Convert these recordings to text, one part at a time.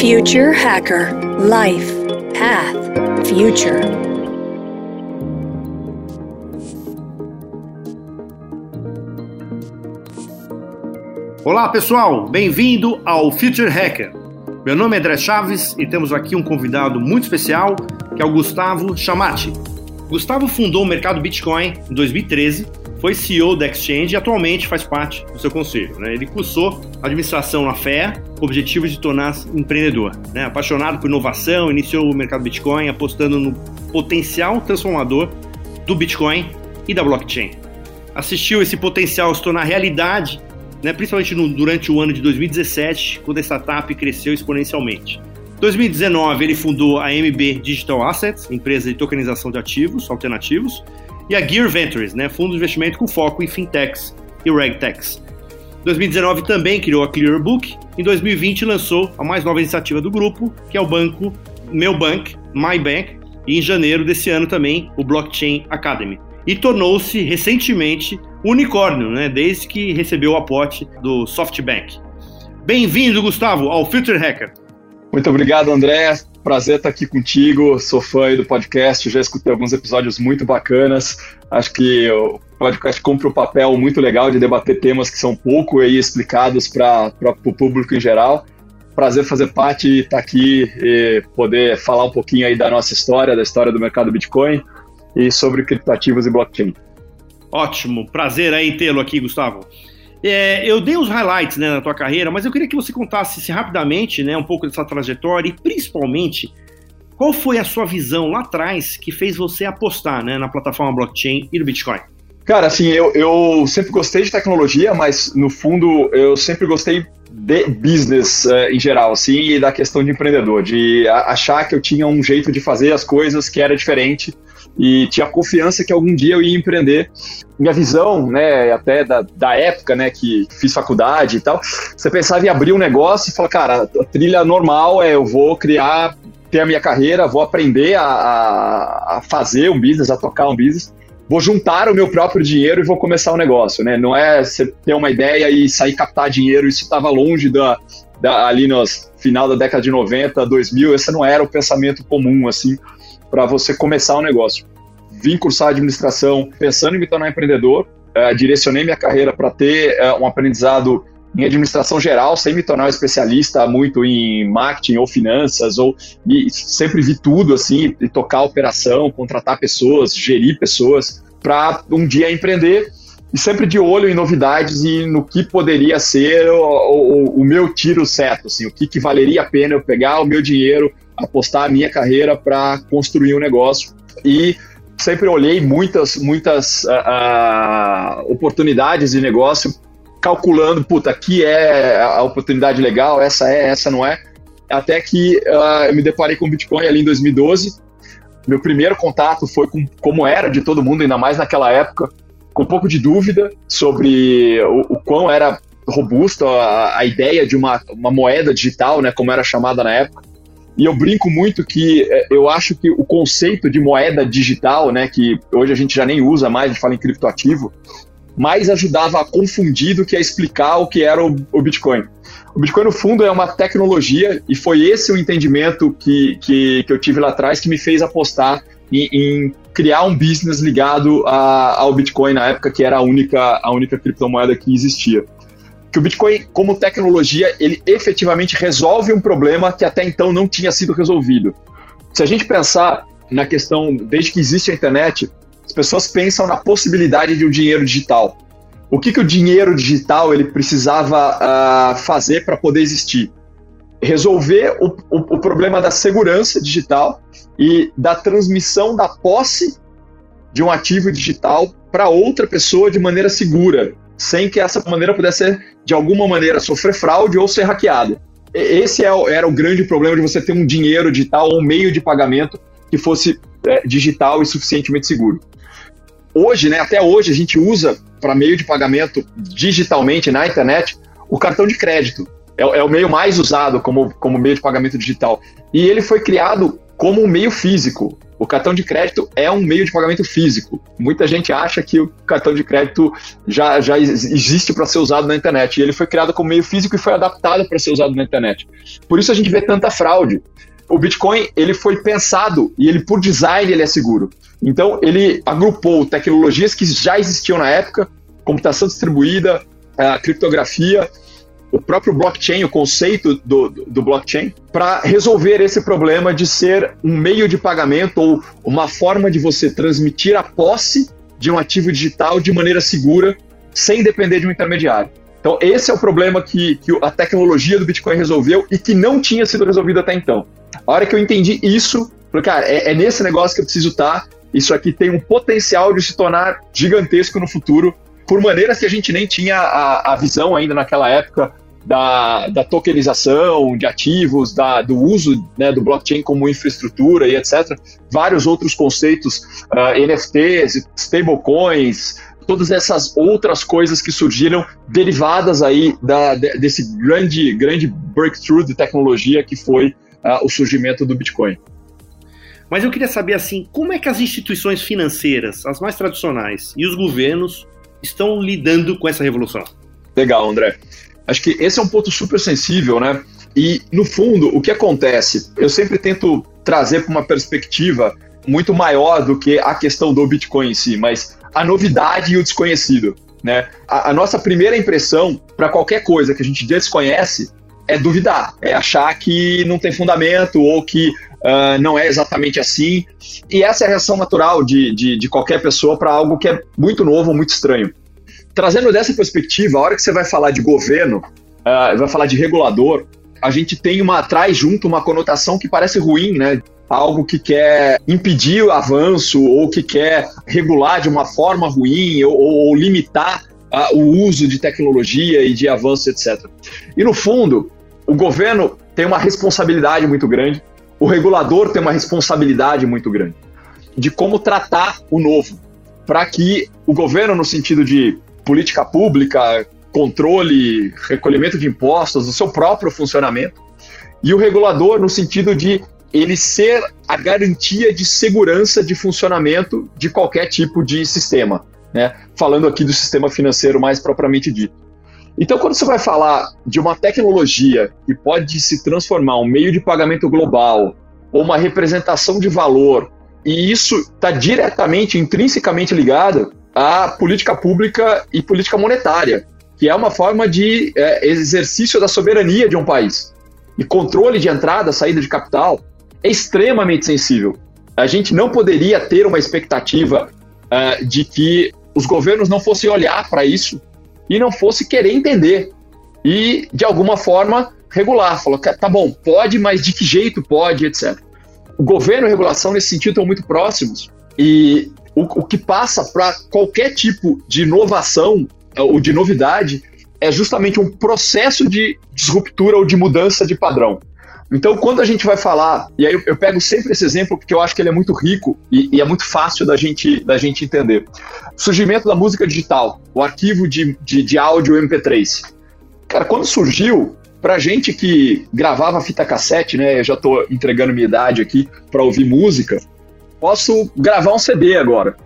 Future Hacker Life Path Future. Olá pessoal, bem-vindo ao Future Hacker. Meu nome é André Chaves e temos aqui um convidado muito especial que é o Gustavo Chamati. Gustavo fundou o mercado Bitcoin em 2013 foi CEO da Exchange e atualmente faz parte do seu conselho. Né? Ele cursou administração na FEA, com o objetivo de tornar-se empreendedor. Né? Apaixonado por inovação, iniciou o mercado Bitcoin apostando no potencial transformador do Bitcoin e da blockchain. Assistiu esse potencial se tornar realidade, né? principalmente no, durante o ano de 2017, quando a startup cresceu exponencialmente. Em 2019, ele fundou a MB Digital Assets, empresa de tokenização de ativos alternativos, e a Gear Ventures, né, fundo de investimento com foco em fintechs e regtechs. Em 2019 também criou a Clearbook. Em 2020 lançou a mais nova iniciativa do grupo, que é o banco Meu Bank, My Bank, e em janeiro desse ano também o Blockchain Academy. E tornou-se recentemente unicórnio, né, desde que recebeu o aporte do SoftBank. Bem-vindo, Gustavo, ao Future Hacker. Muito obrigado, André. Prazer estar aqui contigo. Sou fã do podcast, já escutei alguns episódios muito bacanas. Acho que o podcast cumpre um papel muito legal de debater temas que são pouco aí explicados para o público em geral. Prazer fazer parte e estar aqui e poder falar um pouquinho aí da nossa história, da história do mercado Bitcoin e sobre criptoativos e blockchain. Ótimo, prazer aí tê-lo aqui, Gustavo. É, eu dei os highlights né, na tua carreira, mas eu queria que você contasse rapidamente né, um pouco dessa trajetória e principalmente qual foi a sua visão lá atrás que fez você apostar né, na plataforma blockchain e no Bitcoin? Cara, assim, eu, eu sempre gostei de tecnologia, mas no fundo eu sempre gostei de business uh, em geral, assim, e da questão de empreendedor, de achar que eu tinha um jeito de fazer as coisas que era diferente e tinha confiança que algum dia eu ia empreender. Minha visão, né, até da, da época, né, que fiz faculdade e tal, você pensava em abrir um negócio e falar, cara, a trilha normal é eu vou criar, ter a minha carreira, vou aprender a, a, fazer um business, a tocar um business vou juntar o meu próprio dinheiro e vou começar um negócio, né? Não é você ter uma ideia e sair captar dinheiro, isso estava longe da, da, ali no final da década de 90, 2000, esse não era o pensamento comum, assim, para você começar um negócio. Vim cursar administração pensando em me tornar empreendedor, uh, direcionei minha carreira para ter uh, um aprendizado em administração geral, sem me tornar um especialista muito em marketing ou finanças, ou sempre vi tudo assim, e tocar operação, contratar pessoas, gerir pessoas, para um dia empreender e sempre de olho em novidades e no que poderia ser o, o, o meu tiro certo, assim, o que, que valeria a pena eu pegar o meu dinheiro, apostar a minha carreira para construir um negócio e sempre olhei muitas muitas uh, uh, oportunidades de negócio calculando, puta, aqui é a oportunidade legal, essa é, essa não é. Até que uh, eu me deparei com o Bitcoin ali em 2012. Meu primeiro contato foi com como era de todo mundo, ainda mais naquela época, com um pouco de dúvida sobre o, o quão era robusta a, a, ideia de uma, uma moeda digital, né, como era chamada na época. E eu brinco muito que eh, eu acho que o conceito de moeda digital, né, que hoje a gente já nem usa mais, a gente fala em criptoativo, mais ajudava a confundir do que a explicar o que era o, o Bitcoin. O Bitcoin, no fundo, é uma tecnologia e foi esse o entendimento que, que, que eu tive lá atrás que me fez apostar em, em criar um business ligado a, ao Bitcoin na época que era a única, a única criptomoeda que existia. Que o Bitcoin, como tecnologia, ele efetivamente resolve um problema que até então não tinha sido resolvido. Se a gente pensar na questão, desde que existe a internet, as pessoas pensam na possibilidade de um dinheiro digital. O que, que o dinheiro digital ele precisava uh, fazer para poder existir? Resolver o, o, o problema da segurança digital e da transmissão da posse de um ativo digital para outra pessoa de maneira segura, sem que essa maneira pudesse, de alguma maneira, sofrer fraude ou ser hackeada. Esse é era o grande problema de você ter um dinheiro digital ou um meio de pagamento que fosse é, digital e suficientemente seguro hoje, né, até hoje, a gente usa para meio de pagamento digitalmente na internet o cartão de crédito. É, é, o meio mais usado como, como meio de pagamento digital. E ele foi criado como um meio físico. O cartão de crédito é um meio de pagamento físico. Muita gente acha que o cartão de crédito já, já existe para ser usado na internet. E ele foi criado como meio físico e foi adaptado para ser usado na internet. Por isso a gente vê tanta fraude. O Bitcoin ele foi pensado e ele por design ele é seguro. Então ele agrupou tecnologias que já existiam na época, computação distribuída, criptografia o próprio blockchain, o conceito do, do blockchain, para resolver esse problema de ser um meio de pagamento ou uma forma de você transmitir a posse de um ativo digital de maneira segura, sem depender de um intermediário. Então, esse é o problema que, que a tecnologia do Bitcoin resolveu e que não tinha sido resolvido até então. A hora que eu entendi isso, falei, cara, é, é nesse negócio que eu preciso estar. Isso aqui tem um potencial de se tornar gigantesco no futuro por maneiras que a gente nem tinha a, a visão ainda naquela época da, da tokenização de ativos, da, do uso né, do blockchain como infraestrutura e etc. Vários outros conceitos, uh, ah, NFTs, stablecoins, todas essas outras coisas que surgiram derivadas aí da, desse grande, grande breakthrough de tecnologia que foi uh, o surgimento do Bitcoin. Mas eu queria saber assim, como é que as instituições financeiras, as mais tradicionais, e os governos estão lidando com essa revolução? Legal, André. Acho que esse é um ponto super sensível, né? E, no fundo, o que acontece? Eu sempre tento trazer para uma perspectiva muito maior do que a questão do Bitcoin em si, mas a novidade e o desconhecido. Né? A, a nossa primeira impressão para qualquer coisa que a gente desconhece é duvidar, é achar que não tem fundamento ou que uh, não é exatamente assim. E essa é a reação natural de, de, de qualquer pessoa para algo que é muito novo, muito estranho. Trazendo dessa perspectiva, a hora que você vai falar de governo, uh, vai falar de regulador, a gente tem uma traz junto uma conotação que parece ruim, né? Algo que quer impedir o avanço ou que quer regular de uma forma ruim ou, ou limitar uh, o uso de tecnologia e de avanço, etc. E no fundo, o governo tem uma responsabilidade muito grande, o regulador tem uma responsabilidade muito grande de como tratar o novo, para que o governo, no sentido de política pública, controle, recolhimento de impostos, o seu próprio funcionamento, e o regulador, no sentido de ele ser a garantia de segurança de funcionamento de qualquer tipo de sistema, né? falando aqui do sistema financeiro mais propriamente dito. Então, quando você vai falar de uma tecnologia que pode se transformar um meio de pagamento global ou uma representação de valor, e isso está diretamente, intrinsecamente ligado à política pública e política monetária, que é uma forma de é, exercício da soberania de um país. E controle de entrada, saída de capital é extremamente sensível. A gente não poderia ter uma expectativa uh, de que os governos não fossem olhar para isso e não fosse querer entender e, de alguma forma, regular. Falou, tá bom, pode, mas de que jeito pode, etc. O governo e a regulação, nesse sentido, estão muito próximos e o, o que passa para qualquer tipo de inovação é, ou de novidade é justamente um processo de disruptura ou de mudança de padrão. Então, quando a gente vai falar, e aí eu, eu, pego sempre esse exemplo porque eu acho que ele é muito rico e, e, é muito fácil da gente, da gente entender. Surgimento da música digital, o arquivo de, de, de áudio MP3. Cara, quando surgiu, pra gente que gravava fita cassete, né? Eu já tô entregando minha idade aqui para ouvir música, posso gravar um CD agora.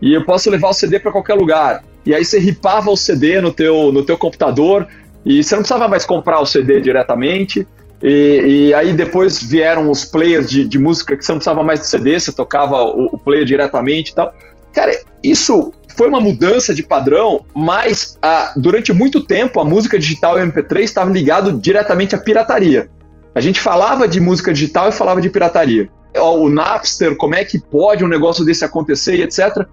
E eu posso levar o CD para qualquer lugar. E aí você ripava o CD no teu, no teu computador e você não precisava mais comprar o CD diretamente. E, e, aí depois vieram os players de, de, música que você não precisava mais de CD, você tocava o, o, player diretamente e tal. Cara, isso foi uma mudança de padrão, mas ah, durante muito tempo a música digital e MP3 estavam ligados diretamente à pirataria. A gente falava de música digital e falava de pirataria. O Napster, como é que pode um negócio desse acontecer e etc.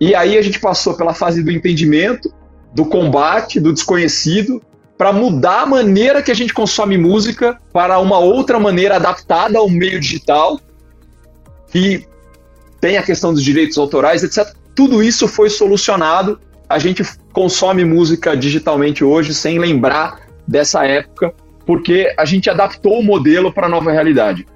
E aí a gente passou pela fase do entendimento, do combate, do desconhecido, para mudar a maneira que a gente consome música para uma outra maneira adaptada ao meio digital, que tem a questão dos direitos autorais, etc. Tudo isso foi solucionado. A gente consome música digitalmente hoje sem lembrar dessa época, porque a gente adaptou o modelo para a nova realidade.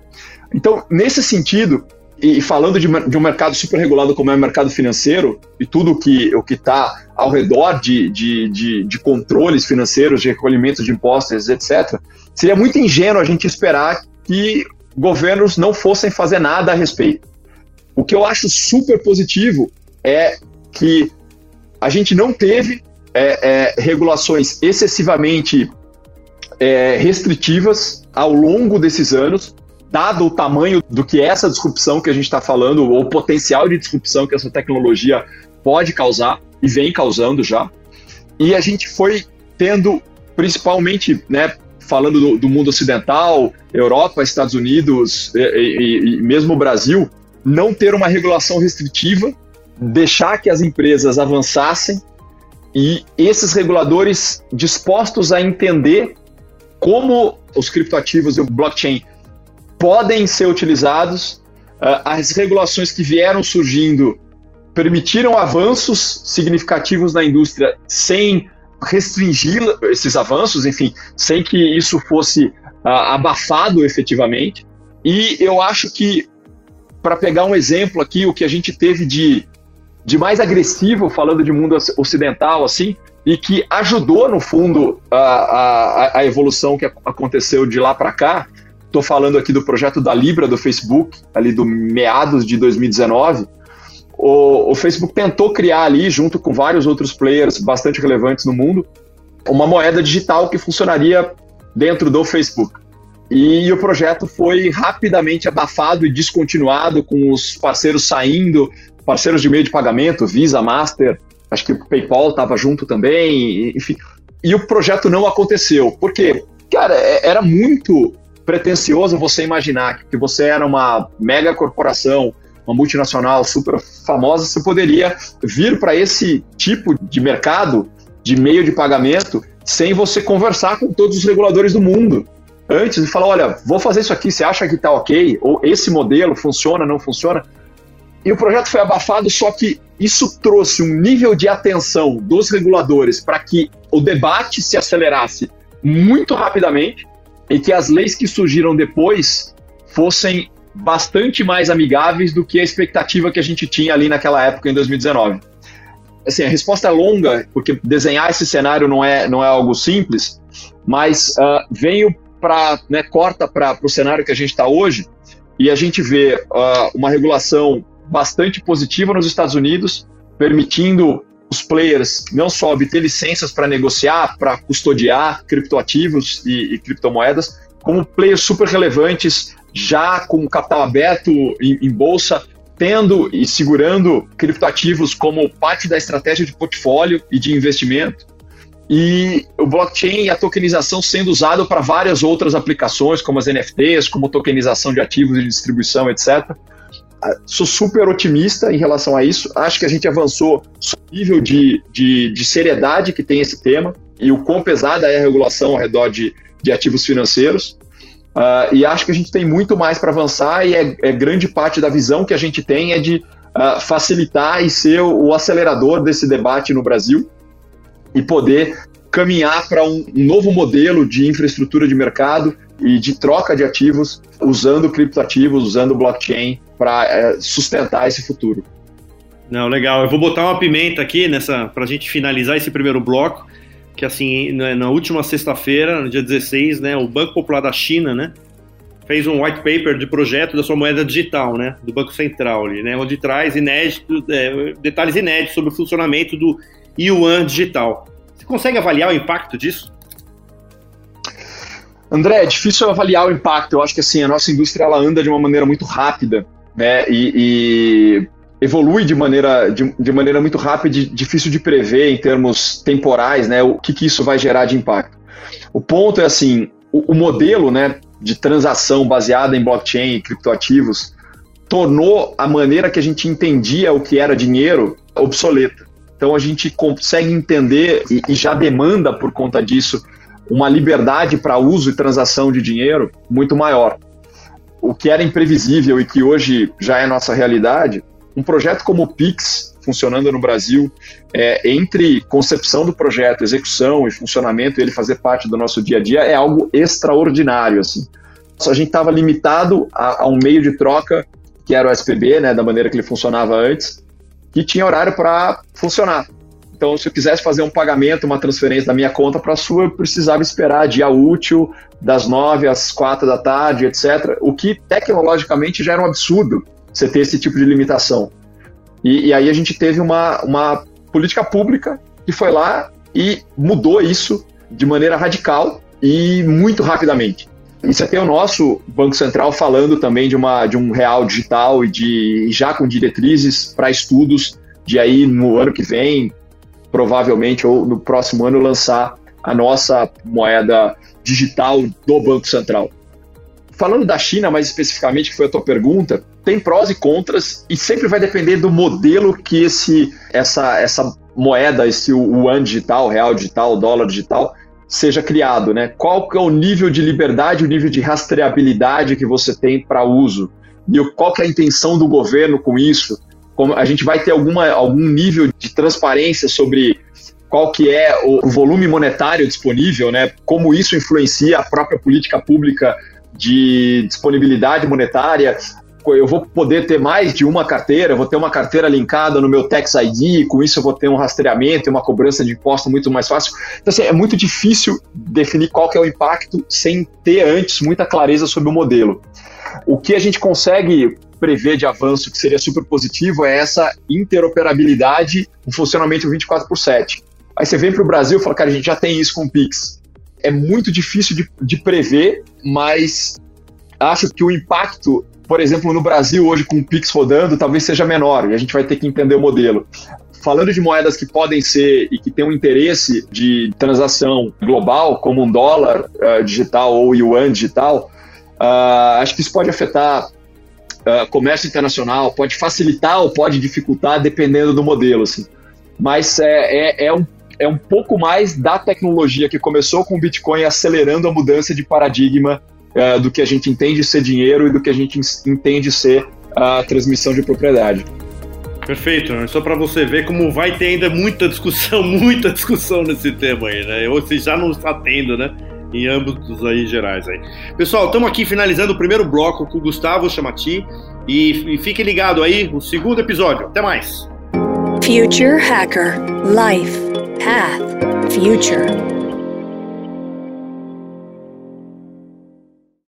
Então, nesse sentido, e falando de, de, um mercado super regulado como é o mercado financeiro e tudo que, o que está ao redor de, de, de, de, controles financeiros, de recolhimento de impostos, etc., seria muito ingênuo a gente esperar que governos não fossem fazer nada a respeito. O que eu acho super positivo é que a gente não teve é, é, regulações excessivamente é, restritivas ao longo desses anos, dado o tamanho do que essa disrupção que a gente está falando, ou o potencial de disrupção que essa tecnologia pode causar e vem causando já. E a gente foi tendo, principalmente, né, falando do, do mundo ocidental, Europa, Estados Unidos e, e, e mesmo o Brasil, não ter uma regulação restritiva, deixar que as empresas avançassem e esses reguladores dispostos a entender como os criptoativos e o blockchain podem ser utilizados, uh, as regulações que vieram surgindo permitiram avanços significativos na indústria sem restringir esses avanços, enfim, sem que isso fosse uh, abafado efetivamente. E eu acho que, para pegar um exemplo aqui, o que a gente teve de, de mais agressivo, falando de mundo ocidental, assim, e que ajudou, no fundo, a, a, a evolução que aconteceu de lá para cá. Estou falando aqui do projeto da Libra do Facebook, ali do meados de 2019. O, o Facebook tentou criar ali, junto com vários outros players bastante relevantes no mundo, uma moeda digital que funcionaria dentro do Facebook. E o projeto foi rapidamente abafado e descontinuado, com os parceiros saindo, parceiros de meio de pagamento, Visa, Master, acho que o PayPal estava junto também, enfim. E o projeto não aconteceu. Por quê? Cara, é, era muito pretensioso você imaginar que você era uma mega corporação, uma multinacional super famosa, você poderia vir para esse tipo de mercado de meio de pagamento sem você conversar com todos os reguladores do mundo. Antes de falar, olha, vou fazer isso aqui, você acha que está ok? Ou esse modelo funciona, não funciona? E o projeto foi abafado, só que isso trouxe um nível de atenção dos reguladores para que o debate se acelerasse muito rapidamente e que as leis que surgiram depois fossem bastante mais amigáveis do que a expectativa que a gente tinha ali naquela época, em 2019. Assim, a resposta é longa, porque desenhar esse cenário não é, não é algo simples, mas uh, venho para, né, corta para o cenário que a gente está hoje e a gente vê uh, uma regulação bastante positiva nos Estados Unidos, permitindo os players não só obter licenças para negociar, para custodiar criptoativos e, e, criptomoedas, como players super relevantes já com capital aberto em, em bolsa, tendo e segurando criptoativos como parte da estratégia de portfólio e de investimento. E o blockchain e a tokenização sendo usado para várias outras aplicações, como as NFTs, como tokenização de ativos e distribuição, etc sou super otimista em relação a isso. Acho que a gente avançou no nível de, de, de, seriedade que tem esse tema e o quão pesada é a regulação ao redor de, de ativos financeiros. Uh, e acho que a gente tem muito mais para avançar e é, é, grande parte da visão que a gente tem é de uh, facilitar e ser o, o acelerador desse debate no Brasil e poder caminhar para um novo modelo de infraestrutura de mercado e de troca de ativos usando criptoativos, usando blockchain para é, sustentar esse futuro. Não, legal. Eu vou botar uma pimenta aqui nessa para a gente finalizar esse primeiro bloco, que assim, na última sexta-feira, no dia 16, né, o Banco Popular da China, né, fez um white paper de projeto da sua moeda digital, né, do Banco Central ali, né, onde traz inédito, é, detalhes inéditos sobre o funcionamento do yuan digital. Você consegue avaliar o impacto disso? André, é difícil avaliar o impacto. Eu acho que assim a nossa indústria ela anda de uma maneira muito rápida né, e, e evolui de maneira, de, de, maneira muito rápida e difícil de prever em termos temporais, né, o que, que isso vai gerar de impacto. O ponto é assim, o, o modelo né, de transação baseada em blockchain e criptoativos tornou a maneira que a gente entendia o que era dinheiro obsoleta. Então a gente consegue entender e, e já demanda por conta disso uma liberdade para uso e transação de dinheiro muito maior o que era imprevisível e que hoje já é nossa realidade, um projeto como o Pix, funcionando no Brasil, é, entre concepção do projeto, execução e funcionamento, ele fazer parte do nosso dia a dia, é algo extraordinário. Assim. A gente estava limitado a, a, um meio de troca, que era o SPB, né, da maneira que ele funcionava antes, que tinha horário para funcionar. Então, se eu quisesse fazer um pagamento, uma transferência da minha conta para a sua, eu precisava esperar dia útil, das 9 às 4 da tarde, etc. O que tecnologicamente já era um absurdo você ter esse tipo de limitação. E, e aí a gente teve uma, uma política pública que foi lá e mudou isso de maneira radical e muito rapidamente. E você tem o nosso Banco Central falando também de, uma, de um real digital e de já com diretrizes para estudos de aí no ano que vem, provavelmente, ou no próximo ano, lançar a nossa moeda digital do Banco Central. Falando da China, mais especificamente, que foi a tua pergunta, tem prós e contras e sempre vai depender do modelo que esse, essa, essa moeda, esse yuan digital, real digital, dólar digital, seja criado, né? Qual que é o nível de liberdade, o nível de rastreabilidade que você tem para uso? E qual que é a intenção do governo com isso? Como a gente vai ter alguma, algum nível de transparência sobre qual que é o volume monetário disponível, né? Como isso influencia a própria política pública de disponibilidade monetária, eu vou poder ter mais de uma carteira, vou ter uma carteira linkada no meu Tax ID, com isso eu vou ter um rastreamento e uma cobrança de imposto muito mais fácil. Então, assim, é muito difícil definir qual que é o impacto sem ter antes muita clareza sobre o modelo. O que a gente consegue prever de avanço que seria super positivo é essa interoperabilidade, um funcionamento 24 por 7. Aí você vem para o Brasil e fala, cara, a gente já tem isso com o Pix. É muito difícil de, de prever, mas acho que o impacto por exemplo, no Brasil hoje com o Pix rodando, talvez seja menor e a gente vai ter que entender o modelo. Falando de moedas que podem ser e que têm um interesse de transação global, como um dólar uh, digital ou yuan digital, uh, acho que isso pode afetar uh, comércio internacional, pode facilitar ou pode dificultar, dependendo do modelo. Assim. Mas é, é, é um é um pouco mais da tecnologia que começou com o Bitcoin acelerando a mudança de paradigma uh, do que a gente entende ser dinheiro e do que a gente entende ser a transmissão de propriedade. Perfeito, né? só para você ver como vai ter ainda muita discussão, muita discussão nesse tema aí, né? Ou se já não está tendo, né? Em âmbitos aí gerais aí. Pessoal, estamos aqui finalizando o primeiro bloco com o Gustavo Chamati e, e fique ligado aí, o segundo episódio. Até mais. Future Hacker Life Path Future